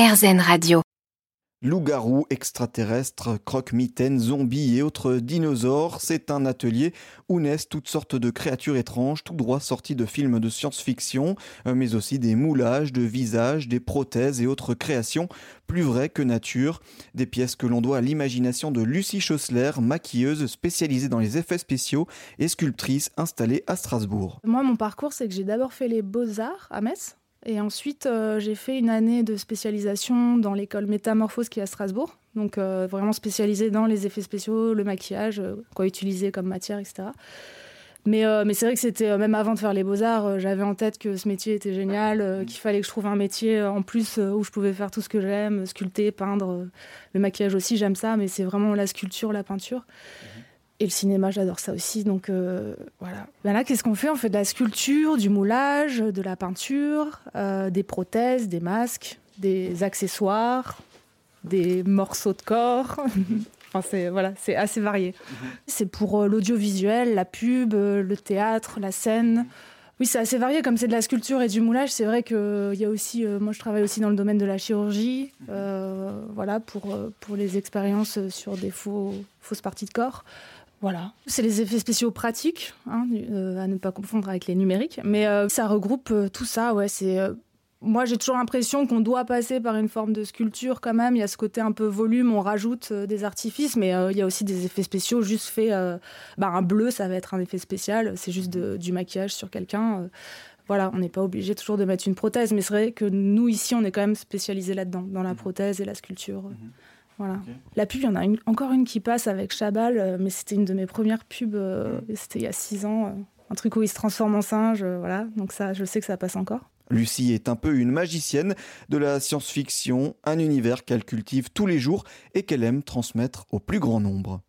RZN Radio. Loup-garou, extraterrestres, croque-mitaines, zombies et autres dinosaures, c'est un atelier où naissent toutes sortes de créatures étranges, tout droit sorties de films de science-fiction, euh, mais aussi des moulages de visages, des prothèses et autres créations plus vraies que nature. Des pièces que l'on doit à l'imagination de Lucie Schossler, maquilleuse spécialisée dans les effets spéciaux et sculptrice installée à Strasbourg. Moi, mon parcours, c'est que j'ai d'abord fait les beaux-arts à Metz. Et ensuite, euh, j'ai fait une année de spécialisation dans l'école Métamorphose qui est à Strasbourg. Donc euh, vraiment spécialisée dans les effets spéciaux, le maquillage, euh, quoi utiliser comme matière, etc. Mais, mais c'est vrai que c'était, même avant de faire les beaux-arts, j'avais en tête que ce métier était génial, qu'il fallait que je trouve un métier en plus où je pouvais faire tout ce que j'aime, sculpter, peindre. le maquillage aussi, j'aime ça, mais c'est vraiment la sculpture, la peinture. Et le cinéma, j'adore ça aussi. Donc euh, voilà. Ben là, qu'est-ce qu'on fait? On fait de la sculpture, du moulage, de la peinture, euh, des prothèses, des masques, des accessoires, des morceaux de corps. enfin, c'est voilà, c'est assez varié. Mhm. C'est pour euh, l'audiovisuel, la pub, le théâtre, la scène. Oui, c'est assez varié. Comme c'est de la sculpture et du moulage, c'est vrai que il y a aussi. moi, je travaille aussi dans le domaine de la chirurgie. Mhm. voilà, pour pour les expériences sur des faux, fausses parties de corps. Voilà, c'est les effets spéciaux pratiques, hein, euh, à ne pas confondre avec les numériques, mais euh, ça regroupe euh, tout ça. Ouais, c'est moi j'ai toujours l'impression qu'on doit passer par une forme de sculpture quand même. Il y a ce côté un peu volume, on rajoute des artifices, mais il y a aussi des effets spéciaux juste faits. Bah, un bleu, ça va être un effet spécial, c'est juste du maquillage sur quelqu'un. voilà, on n'est pas obligé toujours de mettre une prothèse, mais c'est vrai que nous ici, on est quand même spécialisé là-dedans, dans la mmh. prothèse et la sculpture. Mmh. La pub, il y en a encore une qui passe avec Chabal, euh, mais c'était une de mes premières pubs, euh, c'était il y a six ans. Euh, un truc où il se transforme en singe, voilà. Donc ça, je sais que ça passe encore. Lucie est un peu une magicienne de la science-fiction, un univers qu'elle cultive tous les jours et qu'elle aime transmettre au plus grand nombre.